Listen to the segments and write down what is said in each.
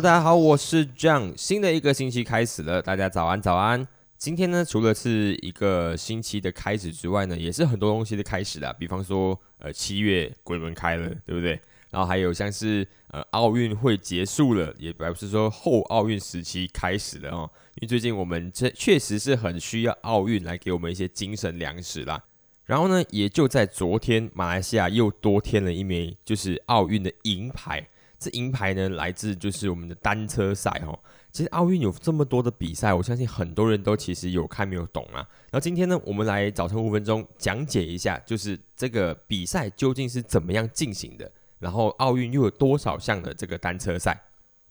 大家好，我是 John。新的一个星期开始了，大家早安，早安。今天呢，除了是一个星期的开始之外呢，也是很多东西的开始啦。比方说，呃，七月鬼门开了，对不对？然后还有像是呃奥运会结束了，也表示说后奥运时期开始了哦。因为最近我们这确实是很需要奥运来给我们一些精神粮食啦。然后呢，也就在昨天，马来西亚又多添了一枚就是奥运的银牌。这银牌呢，来自就是我们的单车赛哦。其实奥运有这么多的比赛，我相信很多人都其实有看没有懂啊。然后今天呢，我们来早晨五分钟讲解一下，就是这个比赛究竟是怎么样进行的。然后奥运又有多少项的这个单车赛？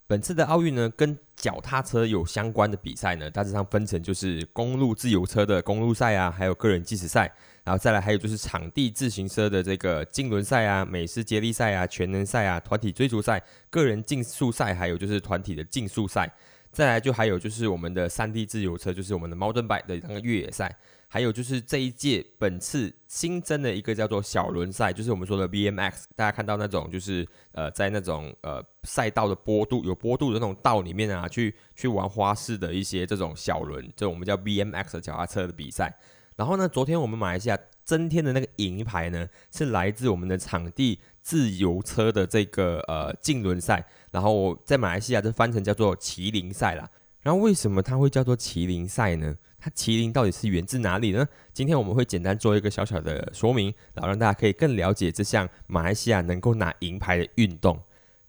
本次的奥运呢，跟脚踏车有相关的比赛呢，大致上分成就是公路自由车的公路赛啊，还有个人计时赛，然后再来还有就是场地自行车的这个竞轮赛啊、美式接力赛啊、全能赛啊、团体追逐赛、个人竞速赛，还有就是团体的竞速赛。再来就还有就是我们的山地自由车，就是我们的 mountain bike 的那个越野赛。还有就是这一届本次新增的一个叫做小轮赛，就是我们说的 BMX，大家看到那种就是呃在那种呃赛道的坡度有坡度的那种道里面啊，去去玩花式的一些这种小轮，这我们叫 BMX 脚踏车的比赛。然后呢，昨天我们马来西亚增添的那个银牌呢，是来自我们的场地自由车的这个呃竞轮赛，然后在马来西亚就翻成叫做麒麟赛啦。然后为什么它会叫做麒麟赛呢？它麒麟到底是源自哪里呢？今天我们会简单做一个小小的说明，然后让大家可以更了解这项马来西亚能够拿银牌的运动。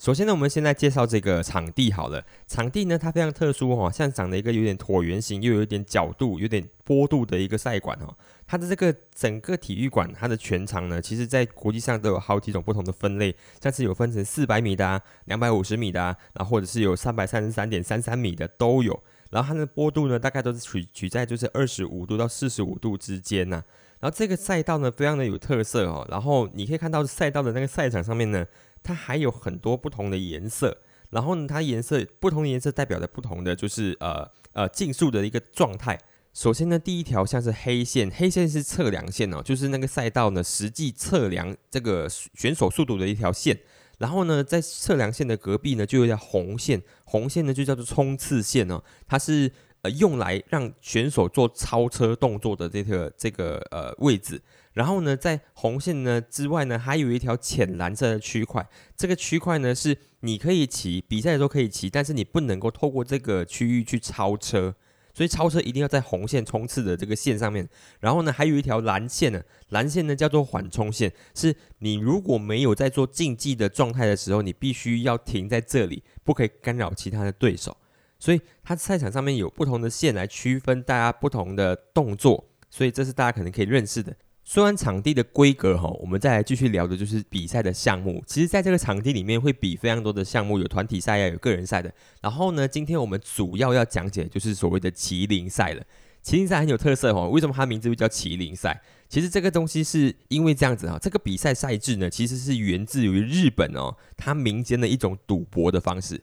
首先呢，我们现在介绍这个场地好了。场地呢，它非常特殊哦，像长的一个有点椭圆形，又有一点角度、有点坡度的一个赛馆哦。它的这个整个体育馆，它的全长呢，其实在国际上都有好几种不同的分类，像是有分成四百米的、啊、两百五十米的，啊，然后或者是有三百三十三点三三米的都有。然后它的坡度呢，大概都是取取在就是二十五度到四十五度之间呢。然后这个赛道呢，非常的有特色哦。然后你可以看到赛道的那个赛场上面呢。它还有很多不同的颜色，然后呢，它颜色不同的颜色代表着不同的就是呃呃竞速的一个状态。首先呢，第一条像是黑线，黑线是测量线哦，就是那个赛道呢实际测量这个选手速度的一条线。然后呢，在测量线的隔壁呢，就有条红线，红线呢就叫做冲刺线哦，它是呃用来让选手做超车动作的这个这个呃位置。然后呢，在红线呢之外呢，还有一条浅蓝色的区块。这个区块呢，是你可以骑，比赛的时候可以骑，但是你不能够透过这个区域去超车。所以超车一定要在红线冲刺的这个线上面。然后呢，还有一条蓝线呢，蓝线呢叫做缓冲线，是你如果没有在做竞技的状态的时候，你必须要停在这里，不可以干扰其他的对手。所以它赛场上面有不同的线来区分大家不同的动作，所以这是大家可能可以认识的。说完场地的规格哈，我们再来继续聊的就是比赛的项目。其实，在这个场地里面会比非常多的项目，有团体赛呀，有个人赛的。然后呢，今天我们主要要讲解就是所谓的麒麟赛了。麒麟赛很有特色哈，为什么它名字会叫麒麟赛？其实这个东西是因为这样子哈，这个比赛赛制呢，其实是源自于日本哦，它民间的一种赌博的方式。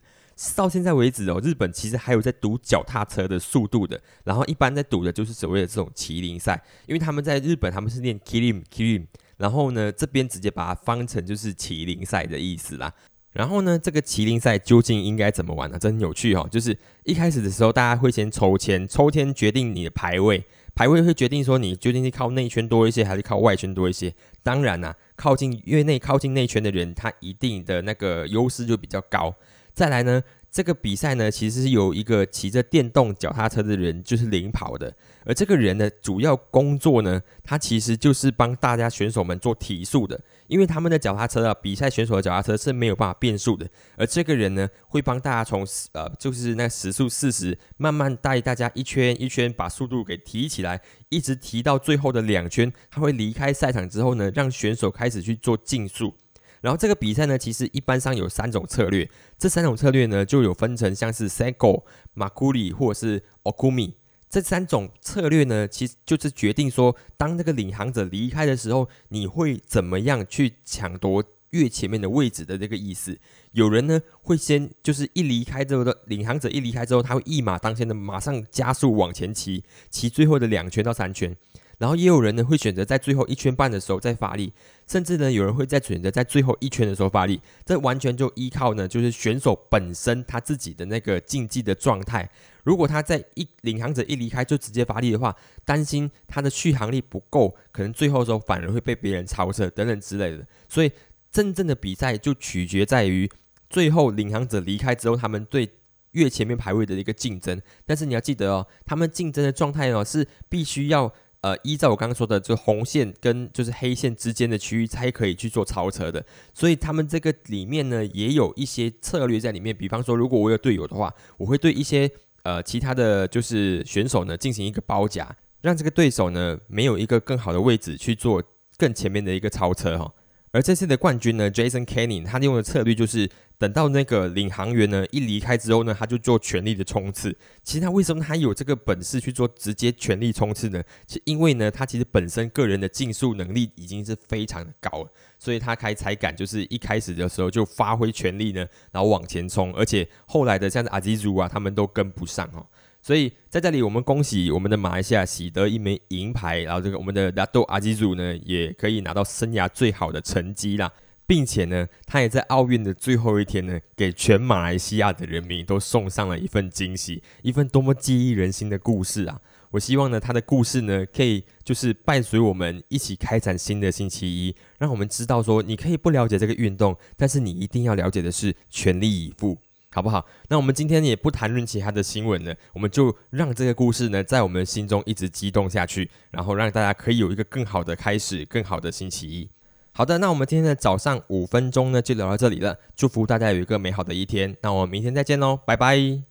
到现在为止哦，日本其实还有在赌脚踏车的速度的，然后一般在赌的就是所谓的这种麒麟赛，因为他们在日本他们是念 kilim kilim，然后呢这边直接把它翻成就是麒麟赛的意思啦。然后呢这个麒麟赛究竟应该怎么玩呢？真有趣哦，就是一开始的时候大家会先抽签，抽签决定你的排位，排位会决定说你究竟是靠内圈多一些还是靠外圈多一些。当然啦，靠近越内靠近内圈的人，他一定的那个优势就比较高。再来呢，这个比赛呢，其实是有一个骑着电动脚踏车的人，就是领跑的。而这个人的，主要工作呢，他其实就是帮大家选手们做提速的。因为他们的脚踏车啊，比赛选手的脚踏车是没有办法变速的。而这个人呢，会帮大家从呃，就是那时速四十，慢慢带大家一圈一圈把速度给提起来，一直提到最后的两圈。他会离开赛场之后呢，让选手开始去做竞速。然后这个比赛呢，其实一般上有三种策略，这三种策略呢就有分成像是 Sego、Makuli 或者是 Okumi 这三种策略呢，其实就是决定说，当那个领航者离开的时候，你会怎么样去抢夺越前面的位置的这个意思。有人呢会先就是一离开之后的领航者一离开之后，他会一马当先的马上加速往前骑，骑最后的两圈到三圈。然后也有人呢会选择在最后一圈半的时候再发力，甚至呢有人会在选择在最后一圈的时候发力。这完全就依靠呢，就是选手本身他自己的那个竞技的状态。如果他在一领航者一离开就直接发力的话，担心他的续航力不够，可能最后时候反而会被别人超车等等之类的。所以真正的比赛就取决在于最后领航者离开之后，他们对。越前面排位的一个竞争，但是你要记得哦，他们竞争的状态哦是必须要呃依照我刚刚说的，就红线跟就是黑线之间的区域才可以去做超车的，所以他们这个里面呢也有一些策略在里面。比方说，如果我有队友的话，我会对一些呃其他的就是选手呢进行一个包夹，让这个对手呢没有一个更好的位置去做更前面的一个超车哈。而这次的冠军呢，Jason Canning，他用的策略就是。等到那个领航员呢一离开之后呢，他就做全力的冲刺。其实他为什么他有这个本事去做直接全力冲刺呢？是因为呢，他其实本身个人的竞速能力已经是非常的高了，所以他开才敢就是一开始的时候就发挥全力呢，然后往前冲。而且后来的像是阿基祖啊，他们都跟不上哦。所以在这里，我们恭喜我们的马来西亚喜得一枚银牌，然后这个我们的拉多阿基祖呢，也可以拿到生涯最好的成绩啦。并且呢，他也在奥运的最后一天呢，给全马来西亚的人民都送上了一份惊喜，一份多么激励人心的故事啊！我希望呢，他的故事呢，可以就是伴随我们一起开展新的星期一，让我们知道说，你可以不了解这个运动，但是你一定要了解的是全力以赴，好不好？那我们今天也不谈论其他的新闻了，我们就让这个故事呢，在我们心中一直激动下去，然后让大家可以有一个更好的开始，更好的星期一。好的，那我们今天的早上五分钟呢，就聊到这里了。祝福大家有一个美好的一天。那我们明天再见喽，拜拜。